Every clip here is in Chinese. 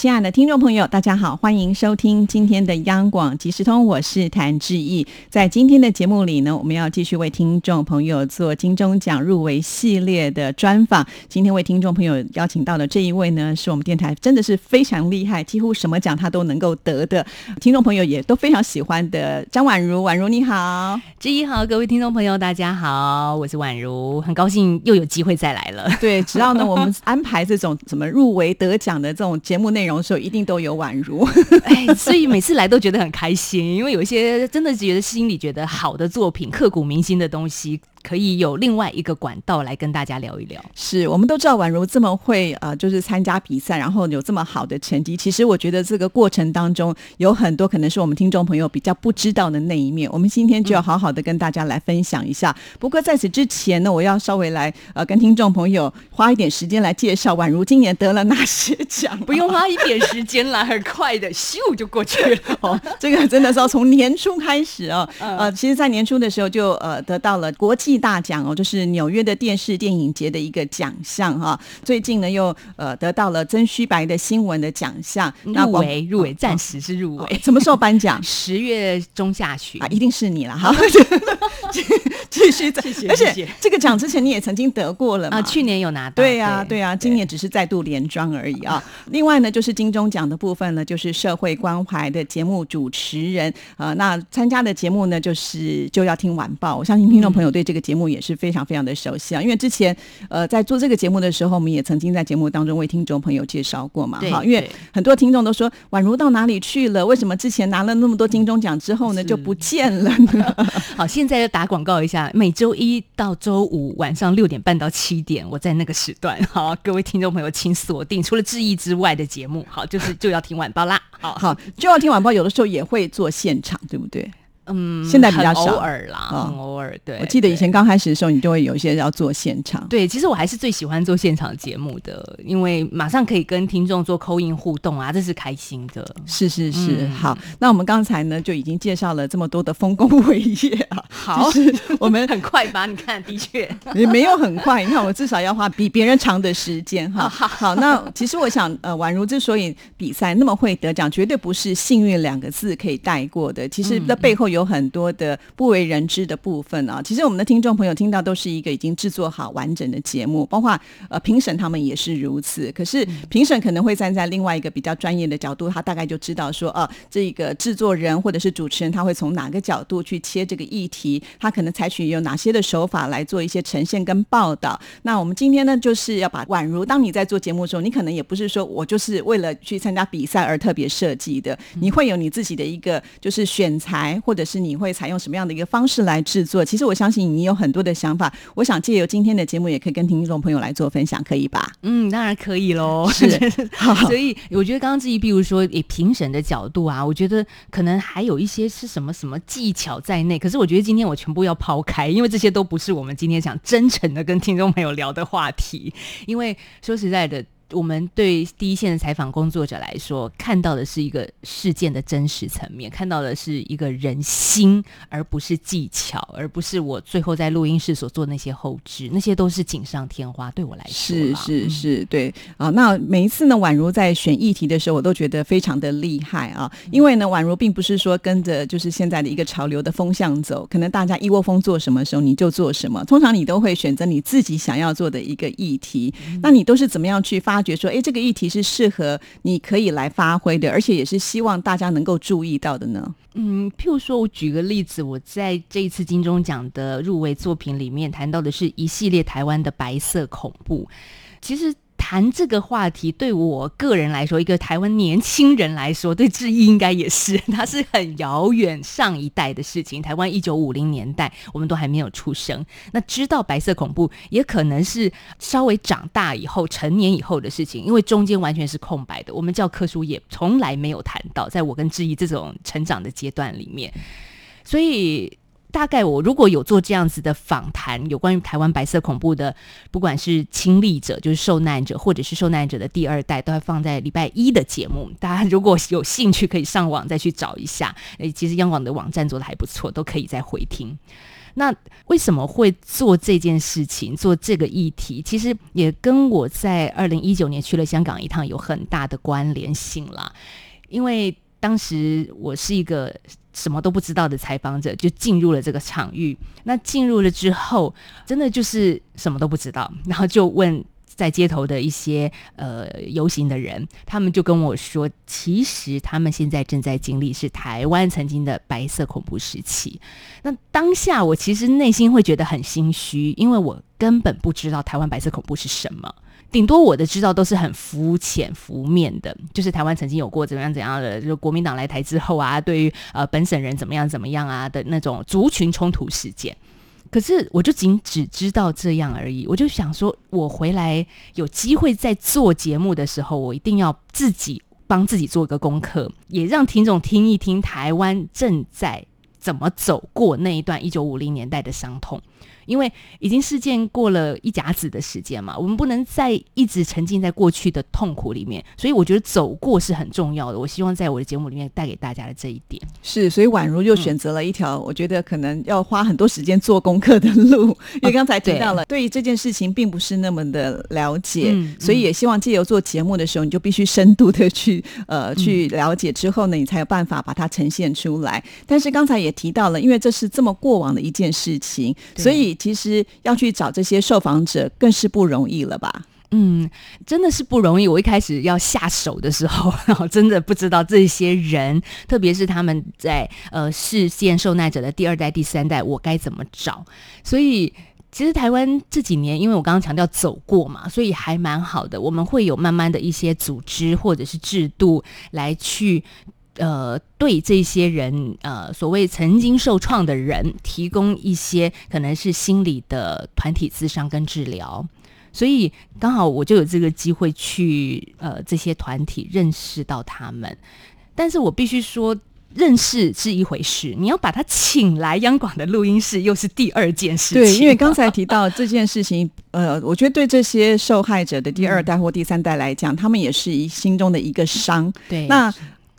亲爱的听众朋友，大家好，欢迎收听今天的央广即时通，我是谭志毅。在今天的节目里呢，我们要继续为听众朋友做金钟奖入围系列的专访。今天为听众朋友邀请到的这一位呢，是我们电台真的是非常厉害，几乎什么奖他都能够得的，听众朋友也都非常喜欢的张婉如。婉如你好，志毅好，各位听众朋友大家好，我是婉如，很高兴又有机会再来了。对，只要呢我们安排这种怎么入围得奖的这种节目内容。的时候一定都有宛如，哎，所以每次来都觉得很开心，因为有一些真的觉得心里觉得好的作品，刻骨铭心的东西。可以有另外一个管道来跟大家聊一聊。是我们都知道宛如这么会呃，就是参加比赛，然后有这么好的成绩。其实我觉得这个过程当中有很多可能是我们听众朋友比较不知道的那一面。我们今天就要好好的跟大家来分享一下。不过在此之前呢，我要稍微来呃跟听众朋友花一点时间来介绍宛如今年得了哪些奖。不用花一点时间啦，很快的，咻就过去了。哦，这个真的是要从年初开始啊。呃，其实，在年初的时候就呃得到了国际。大奖哦，就是纽约的电视电影节的一个奖项哈。最近呢，又呃得到了曾虚白的新闻的奖项，入围入围，暂时是入围。什么时候颁奖？十月中下旬啊，一定是你了哈。继续再，而且这个奖之前你也曾经得过了啊，去年有拿到。对呀，对呀，今年只是再度连庄而已啊。另外呢，就是金钟奖的部分呢，就是社会关怀的节目主持人啊。那参加的节目呢，就是就要听晚报。我相信听众朋友对这个节目也是非常非常的熟悉啊，因为之前呃在做这个节目的时候，我们也曾经在节目当中为听众朋友介绍过嘛。好，因为很多听众都说宛如到哪里去了？为什么之前拿了那么多金钟奖之后呢就不见了呢？好，现在要打广告一下。每周一到周五晚上六点半到七点，我在那个时段，好，各位听众朋友请锁定除了志意之外的节目，好，就是就要听晚报啦，好好就要听晚报，有的时候也会做现场，对不对？嗯，现在比较少，偶尔啦，很偶尔。对，我记得以前刚开始的时候，你就会有一些要做现场。对，其实我还是最喜欢做现场节目的，因为马上可以跟听众做扣音互动啊，这是开心的。是是是，好。那我们刚才呢就已经介绍了这么多的丰功伟业啊。好，我们很快吧？你看，的确 也没有很快。你看，我至少要花比别人长的时间哈。好，那其实我想，呃，宛如之所以比赛那么会得奖，绝对不是幸运两个字可以带过的。其实那背后有。有很多的不为人知的部分啊，其实我们的听众朋友听到都是一个已经制作好完整的节目，包括呃评审他们也是如此。可是评审可能会站在另外一个比较专业的角度，他大概就知道说，呃，这个制作人或者是主持人他会从哪个角度去切这个议题，他可能采取有哪些的手法来做一些呈现跟报道。那我们今天呢，就是要把宛如当你在做节目的时候，你可能也不是说我就是为了去参加比赛而特别设计的，你会有你自己的一个就是选材或者。是你会采用什么样的一个方式来制作？其实我相信你有很多的想法。我想借由今天的节目，也可以跟听众朋友来做分享，可以吧？嗯，当然可以喽。是，所以我觉得刚刚自己，比如说以评审的角度啊，我觉得可能还有一些是什么什么技巧在内。可是我觉得今天我全部要抛开，因为这些都不是我们今天想真诚的跟听众朋友聊的话题。因为说实在的。我们对第一线的采访工作者来说，看到的是一个事件的真实层面，看到的是一个人心，而不是技巧，而不是我最后在录音室所做那些后置，那些都是锦上添花。对我来说，是是是，对啊。那每一次呢，宛如在选议题的时候，我都觉得非常的厉害啊。因为呢，宛如并不是说跟着就是现在的一个潮流的风向走，可能大家一窝蜂做什么时候你就做什么。通常你都会选择你自己想要做的一个议题。那你都是怎么样去发？发觉说，哎，这个议题是适合你可以来发挥的，而且也是希望大家能够注意到的呢。嗯，譬如说，我举个例子，我在这一次金钟奖的入围作品里面谈到的是一系列台湾的白色恐怖，其实。谈这个话题，对我个人来说，一个台湾年轻人来说，对志毅应该也是，它是很遥远上一代的事情。台湾一九五零年代，我们都还没有出生。那知道白色恐怖，也可能是稍微长大以后、成年以后的事情，因为中间完全是空白的。我们教科书也从来没有谈到，在我跟志毅这种成长的阶段里面，所以。大概我如果有做这样子的访谈，有关于台湾白色恐怖的，不管是亲历者，就是受难者，或者是受难者的第二代，都会放在礼拜一的节目。大家如果有兴趣，可以上网再去找一下。诶，其实央广的网站做的还不错，都可以再回听。那为什么会做这件事情，做这个议题？其实也跟我在二零一九年去了香港一趟有很大的关联性啦。因为当时我是一个。什么都不知道的采访者就进入了这个场域，那进入了之后，真的就是什么都不知道，然后就问在街头的一些呃游行的人，他们就跟我说，其实他们现在正在经历是台湾曾经的白色恐怖时期。那当下我其实内心会觉得很心虚，因为我根本不知道台湾白色恐怖是什么。顶多我的知道都是很肤浅、浮面的，就是台湾曾经有过怎样怎样的，就国民党来台之后啊，对于呃本省人怎么样怎么样啊的那种族群冲突事件。可是我就仅只知道这样而已，我就想说，我回来有机会在做节目的时候，我一定要自己帮自己做一个功课，也让听众听一听台湾正在怎么走过那一段一九五零年代的伤痛。因为已经事件过了一甲子的时间嘛，我们不能再一直沉浸在过去的痛苦里面，所以我觉得走过是很重要的。我希望在我的节目里面带给大家的这一点是，所以宛如又选择了一条我觉得可能要花很多时间做功课的路，因为刚才提到了对于这件事情并不是那么的了解，所以也希望借由做节目的时候，你就必须深度的去呃去了解之后呢，你才有办法把它呈现出来。但是刚才也提到了，因为这是这么过往的一件事情，所以。所以其实要去找这些受访者更是不容易了吧？嗯，真的是不容易。我一开始要下手的时候，然后真的不知道这些人，特别是他们在呃事件受难者的第二代、第三代，我该怎么找？所以其实台湾这几年，因为我刚刚强调走过嘛，所以还蛮好的。我们会有慢慢的一些组织或者是制度来去。呃，对这些人，呃，所谓曾经受创的人，提供一些可能是心理的团体咨商跟治疗，所以刚好我就有这个机会去呃这些团体认识到他们，但是我必须说，认识是一回事，你要把他请来央广的录音室又是第二件事情。对，因为刚才提到这件事情，呃，我觉得对这些受害者的第二代或第三代来讲，他们也是一心中的一个伤。对，那。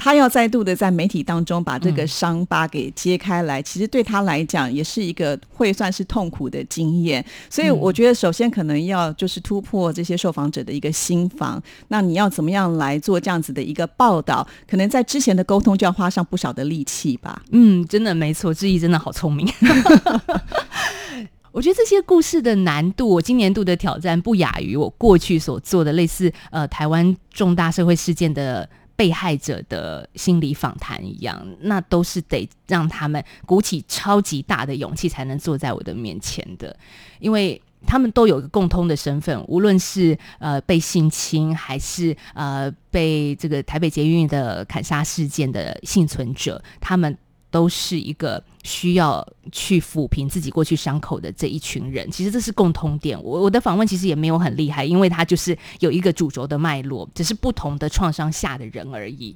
他要再度的在媒体当中把这个伤疤给揭开来，其实对他来讲也是一个会算是痛苦的经验。所以我觉得，首先可能要就是突破这些受访者的一个心防。那你要怎么样来做这样子的一个报道？可能在之前的沟通就要花上不少的力气吧。嗯，真的没错，志毅真的好聪明。我觉得这些故事的难度，我今年度的挑战不亚于我过去所做的类似呃台湾重大社会事件的。被害者的心理访谈一样，那都是得让他们鼓起超级大的勇气才能坐在我的面前的，因为他们都有一个共通的身份，无论是呃被性侵，还是呃被这个台北捷运的砍杀事件的幸存者，他们。都是一个需要去抚平自己过去伤口的这一群人，其实这是共通点。我我的访问其实也没有很厉害，因为他就是有一个主轴的脉络，只是不同的创伤下的人而已。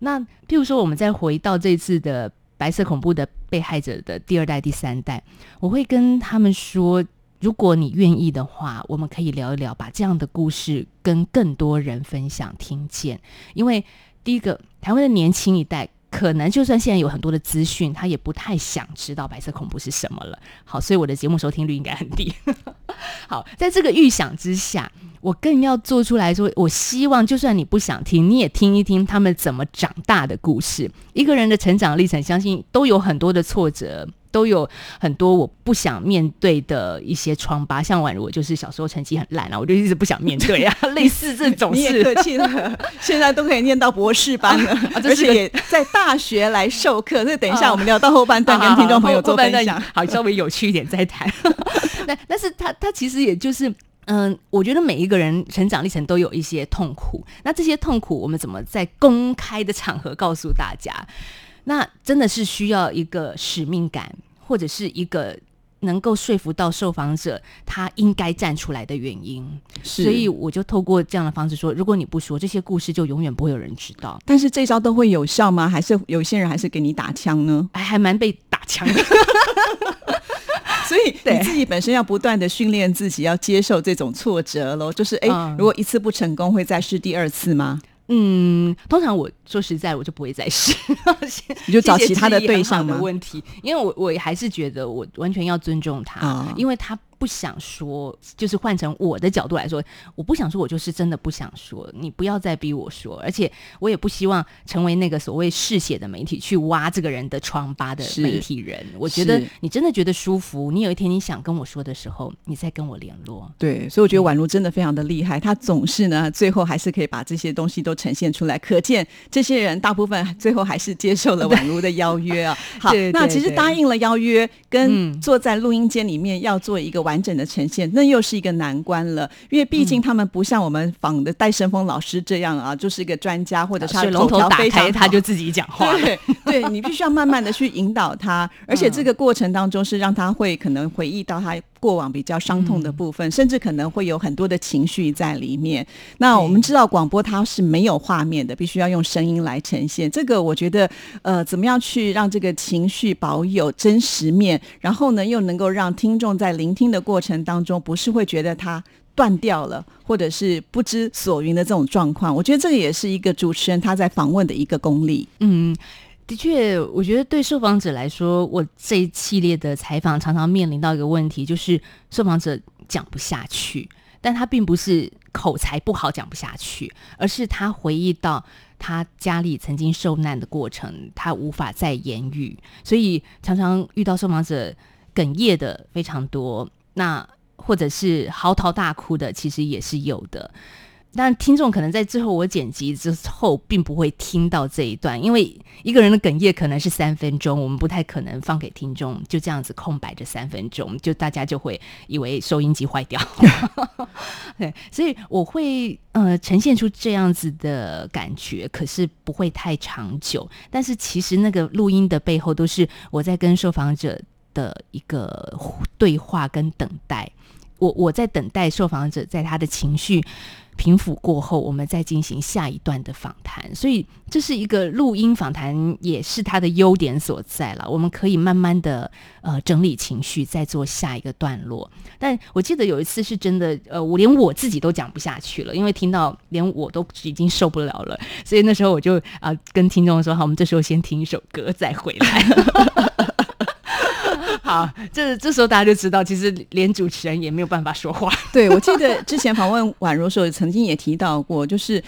那譬如说，我们再回到这次的白色恐怖的被害者的第二代、第三代，我会跟他们说：如果你愿意的话，我们可以聊一聊，把这样的故事跟更多人分享、听见。因为第一个，台湾的年轻一代。可能就算现在有很多的资讯，他也不太想知道白色恐怖是什么了。好，所以我的节目收听率应该很低。好，在这个预想之下，我更要做出来说，我希望就算你不想听，你也听一听他们怎么长大的故事。一个人的成长历程，相信都有很多的挫折。都有很多我不想面对的一些疮疤，像宛如我就是小时候成绩很烂啊，我就一直不想面对啊，类似这种事。客气了，现在都可以念到博士班了，而且也在大学来授课。那等一下我们聊到后半段，跟听众朋友做分享，好，稍微有趣一点再谈。那但是他他其实也就是，嗯，我觉得每一个人成长历程都有一些痛苦，那这些痛苦我们怎么在公开的场合告诉大家？那真的是需要一个使命感，或者是一个能够说服到受访者他应该站出来的原因。所以我就透过这样的方式说：如果你不说这些故事，就永远不会有人知道。但是这招都会有效吗？还是有些人还是给你打枪呢？还还蛮被打枪的。所以 你自己本身要不断的训练自己，要接受这种挫折喽。就是哎，如果一次不成功，会再试第二次吗？嗯，通常我说实在，我就不会再试，你就找其他的对象的问题。因为我我还是觉得我完全要尊重他，因为他。不想说，就是换成我的角度来说，我不想说，我就是真的不想说。你不要再逼我说，而且我也不希望成为那个所谓嗜血的媒体去挖这个人的疮疤的媒体人。我觉得你真的觉得舒服，你有一天你想跟我说的时候，你再跟我联络。对，所以我觉得宛如真的非常的厉害，他总是呢，最后还是可以把这些东西都呈现出来。可见这些人大部分最后还是接受了宛如的邀约啊。好，那其实答应了邀约，跟坐在录音间里面要做一个完。完整的呈现，那又是一个难关了，因为毕竟他们不像我们仿的戴胜峰老师这样啊，就是一个专家，或者是龙头打开他就自己讲话。对，对你必须要慢慢的去引导他，而且这个过程当中是让他会可能回忆到他过往比较伤痛的部分，甚至可能会有很多的情绪在里面。那我们知道广播它是没有画面的，必须要用声音来呈现。这个我觉得，呃，怎么样去让这个情绪保有真实面，然后呢，又能够让听众在聆听的。过程当中不是会觉得它断掉了，或者是不知所云的这种状况。我觉得这个也是一个主持人他在访问的一个功力。嗯，的确，我觉得对受访者来说，我这一系列的采访常常面临到一个问题，就是受访者讲不下去，但他并不是口才不好讲不下去，而是他回忆到他家里曾经受难的过程，他无法再言语，所以常常遇到受访者哽咽的非常多。那或者是嚎啕大哭的，其实也是有的。但听众可能在最后我剪辑之后，并不会听到这一段，因为一个人的哽咽可能是三分钟，我们不太可能放给听众就这样子空白这三分钟，就大家就会以为收音机坏掉。对，所以我会呃呈现出这样子的感觉，可是不会太长久。但是其实那个录音的背后，都是我在跟受访者。的一个对话跟等待，我我在等待受访者在他的情绪平复过后，我们再进行下一段的访谈。所以这是一个录音访谈，也是它的优点所在了。我们可以慢慢的呃整理情绪，再做下一个段落。但我记得有一次是真的，呃，我连我自己都讲不下去了，因为听到连我都已经受不了了。所以那时候我就啊跟听众说：“好，我们这时候先听一首歌，再回来。”啊，这这时候大家就知道，其实连主持人也没有办法说话。对，我记得之前访问宛如时候，曾经也提到过，就是。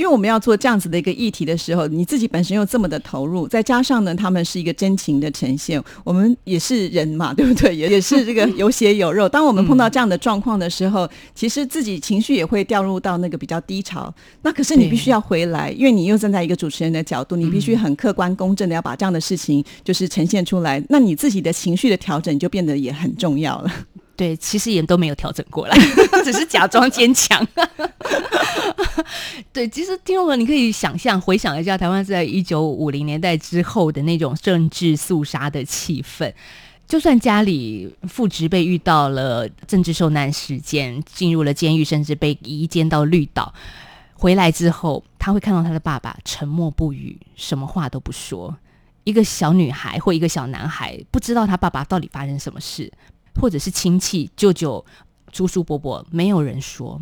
因为我们要做这样子的一个议题的时候，你自己本身又这么的投入，再加上呢，他们是一个真情的呈现，我们也是人嘛，对不对？也也是这个有血有肉。当我们碰到这样的状况的时候，其实自己情绪也会掉入到那个比较低潮。那可是你必须要回来，因为你又站在一个主持人的角度，你必须很客观公正的要把这样的事情就是呈现出来。那你自己的情绪的调整就变得也很重要了。对，其实也都没有调整过来，只是假装坚强。对，其实听众朋友，你可以想象、回想一下，台湾在一九五零年代之后的那种政治肃杀的气氛。就算家里父职被遇到了政治受难事件，进入了监狱，甚至被移监到绿岛，回来之后，他会看到他的爸爸沉默不语，什么话都不说。一个小女孩或一个小男孩，不知道他爸爸到底发生什么事。或者是亲戚、舅舅、叔叔、伯伯，没有人说。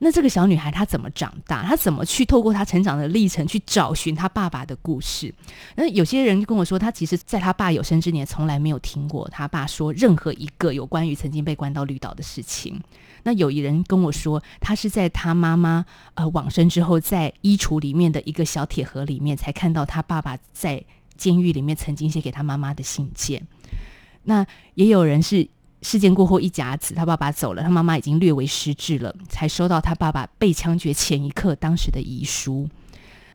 那这个小女孩她怎么长大？她怎么去透过她成长的历程去找寻她爸爸的故事？那有些人就跟我说，她其实在他爸有生之年从来没有听过他爸说任何一个有关于曾经被关到绿岛的事情。那有一人跟我说，他是在他妈妈呃往生之后，在衣橱里面的一个小铁盒里面，才看到他爸爸在监狱里面曾经写给他妈妈的信件。那也有人是。事件过后一甲子，他爸爸走了，他妈妈已经略为失智了，才收到他爸爸被枪决前一刻当时的遗书。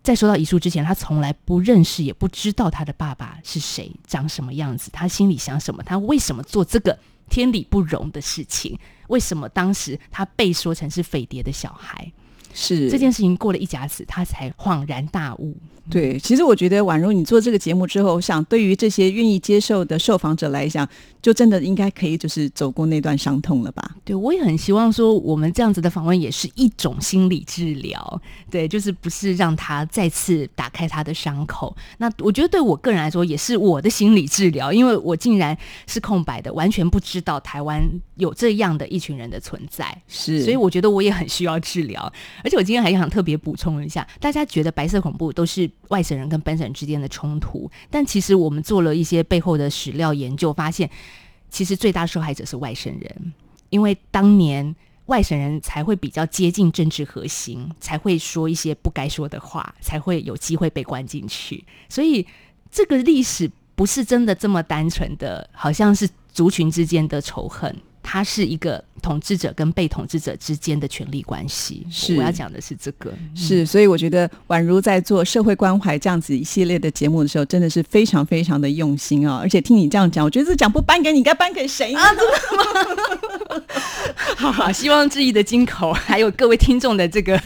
在收到遗书之前，他从来不认识，也不知道他的爸爸是谁，长什么样子，他心里想什么，他为什么做这个天理不容的事情？为什么当时他被说成是匪谍的小孩？是这件事情过了一甲子，他才恍然大悟。对，其实我觉得宛如你做这个节目之后，我想对于这些愿意接受的受访者来讲，就真的应该可以就是走过那段伤痛了吧？对，我也很希望说，我们这样子的访问也是一种心理治疗，对，就是不是让他再次打开他的伤口。那我觉得对我个人来说，也是我的心理治疗，因为我竟然是空白的，完全不知道台湾有这样的一群人的存在，是，所以我觉得我也很需要治疗。而且我今天还想特别补充一下，大家觉得白色恐怖都是外省人跟本省人之间的冲突，但其实我们做了一些背后的史料研究，发现。其实最大受害者是外省人，因为当年外省人才会比较接近政治核心，才会说一些不该说的话，才会有机会被关进去。所以这个历史不是真的这么单纯的，好像是族群之间的仇恨。它是一个统治者跟被统治者之间的权力关系，是我要讲的是这个，是所以我觉得宛如在做社会关怀这样子一系列的节目的时候，真的是非常非常的用心啊！而且听你这样讲，我觉得这奖不颁给你，该颁给谁啊？好好，希望志毅的金口还有各位听众的这个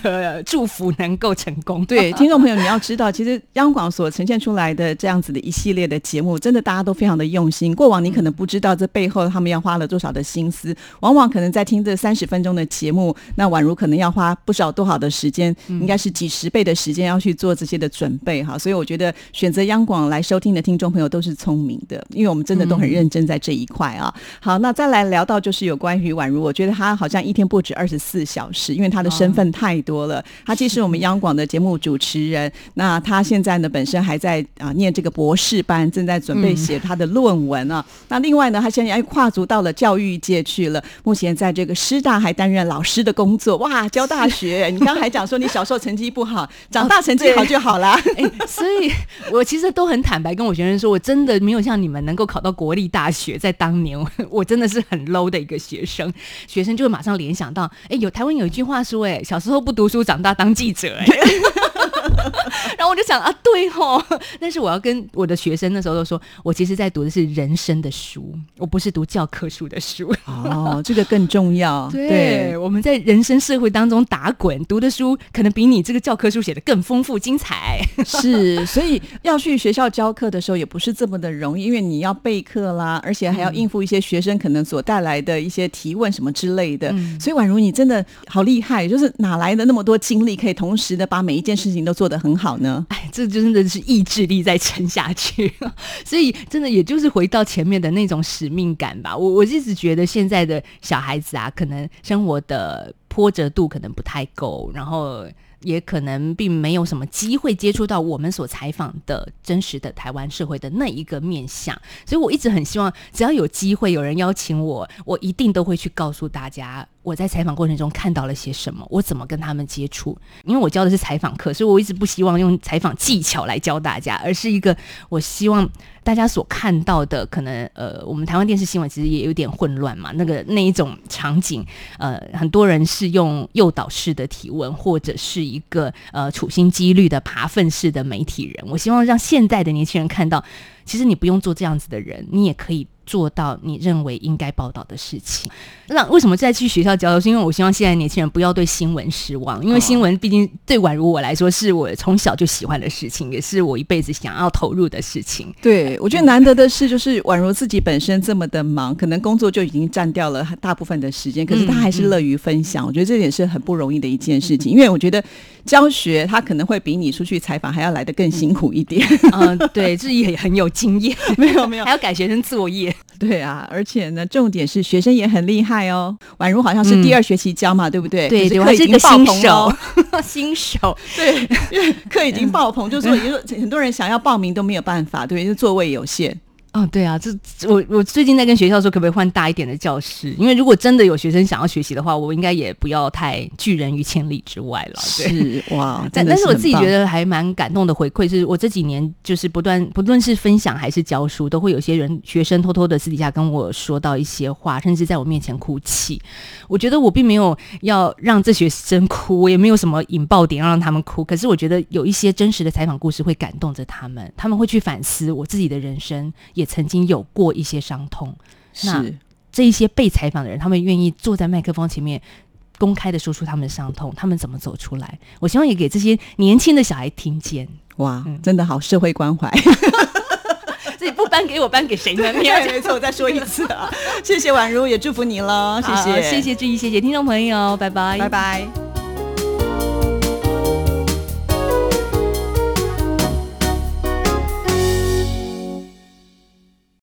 祝福能够成功。对，听众朋友你要知道，其实央广所呈现出来的这样子的一系列的节目，真的大家都非常的用心。过往你可能不知道这背后他们要花了多少的心。思往往可能在听这三十分钟的节目，那宛如可能要花不少多少的时间，应该是几十倍的时间要去做这些的准备哈。所以我觉得选择央广来收听的听众朋友都是聪明的，因为我们真的都很认真在这一块啊。好，那再来聊到就是有关于宛如，我觉得他好像一天不止二十四小时，因为他的身份太多了。他既是我们央广的节目主持人，那他现在呢本身还在啊念这个博士班，正在准备写他的论文啊。那另外呢，他现在又跨足到了教育界。去了，目前在这个师大还担任老师的工作，哇，教大学。你刚还讲说你小时候成绩不好，长大成绩好就好了。所以，我其实都很坦白跟我学生说，我真的没有像你们能够考到国立大学。在当年，我真的是很 low 的一个学生。学生就会马上联想到，哎，有台湾有一句话说，哎，小时候不读书，长大当记者。哎。然后我就想啊，对吼，但是我要跟我的学生那时候都说，我其实在读的是人生的书，我不是读教科书的书。哦，这个更重要。对，我们在人生社会当中打滚，读的书可能比你这个教科书写的更丰富精彩。是，所以要去学校教课的时候也不是这么的容易，因为你要备课啦，而且还要应付一些学生可能所带来的一些提问什么之类的。所以宛如你真的好厉害，就是哪来的那么多精力，可以同时的把每一件事情都做做得很好呢？哎，这真的是意志力在撑下去，所以真的也就是回到前面的那种使命感吧。我我一直觉得现在的小孩子啊，可能生活的波折度可能不太够，然后也可能并没有什么机会接触到我们所采访的真实的台湾社会的那一个面相。所以我一直很希望，只要有机会有人邀请我，我一定都会去告诉大家。我在采访过程中看到了些什么？我怎么跟他们接触？因为我教的是采访课，所以我一直不希望用采访技巧来教大家，而是一个我希望大家所看到的，可能呃，我们台湾电视新闻其实也有点混乱嘛。那个那一种场景，呃，很多人是用诱导式的提问，或者是一个呃处心积虑的爬粪式的媒体人。我希望让现在的年轻人看到，其实你不用做这样子的人，你也可以。做到你认为应该报道的事情。那为什么再去学校教？是因为我希望现在年轻人不要对新闻失望，因为新闻毕竟对宛如我来说，是我从小就喜欢的事情，也是我一辈子想要投入的事情。对，我觉得难得的是，就是宛如自己本身这么的忙，可能工作就已经占掉了大部分的时间，可是他还是乐于分享。我觉得这点是很不容易的一件事情，因为我觉得教学他可能会比你出去采访还要来的更辛苦一点。嗯，对，自己也很有经验，没有没有，还要改学生作业。对啊，而且呢，重点是学生也很厉害哦。宛如好像是第二学期教嘛，对不对？对，课已经爆棚了。新手，对，因为课已经爆棚，就是说，也就很多人想要报名都没有办法，对，因为座位有限。哦，对啊，这我我最近在跟学校说，可不可以换大一点的教室？因为如果真的有学生想要学习的话，我应该也不要太拒人于千里之外了。是哇，但但是我自己觉得还蛮感动的回馈，是我这几年就是不断不论是分享还是教书，都会有些人学生偷偷的私底下跟我说到一些话，甚至在我面前哭泣。我觉得我并没有要让这学生哭，我也没有什么引爆点要让他们哭。可是我觉得有一些真实的采访故事会感动着他们，他们会去反思我自己的人生也。曾经有过一些伤痛，那这一些被采访的人，他们愿意坐在麦克风前面，公开的说出他们的伤痛，他们怎么走出来？我希望也给这些年轻的小孩听见。哇，真的好社会关怀。自己不颁给我，颁给谁呢？你要没错，我再说一次啊！谢谢宛如，也祝福你了，谢谢，谢谢志毅，谢谢听众朋友，拜拜，拜拜。